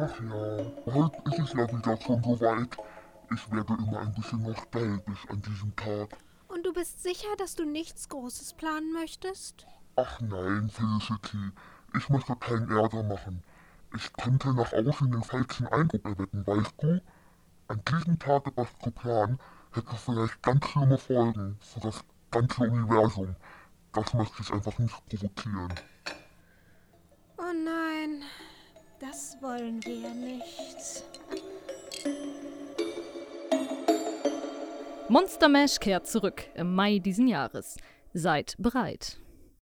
Ach ja, heute ist es ja wieder schon so weit. Ich werde immer ein bisschen nostalgisch an diesem Tag. Und du bist sicher, dass du nichts Großes planen möchtest? Ach nein, Felicity, ich möchte keinen Ärger machen. Ich könnte nach außen den falschen Eindruck erwecken, weißt du? An diesem Tag etwas zu planen, hätte vielleicht ganz schlimme Folgen für das ganze Universum. Das möchte ich einfach nicht provozieren. Das wollen wir nicht. Monster Mash kehrt zurück im Mai diesen Jahres. Seid bereit.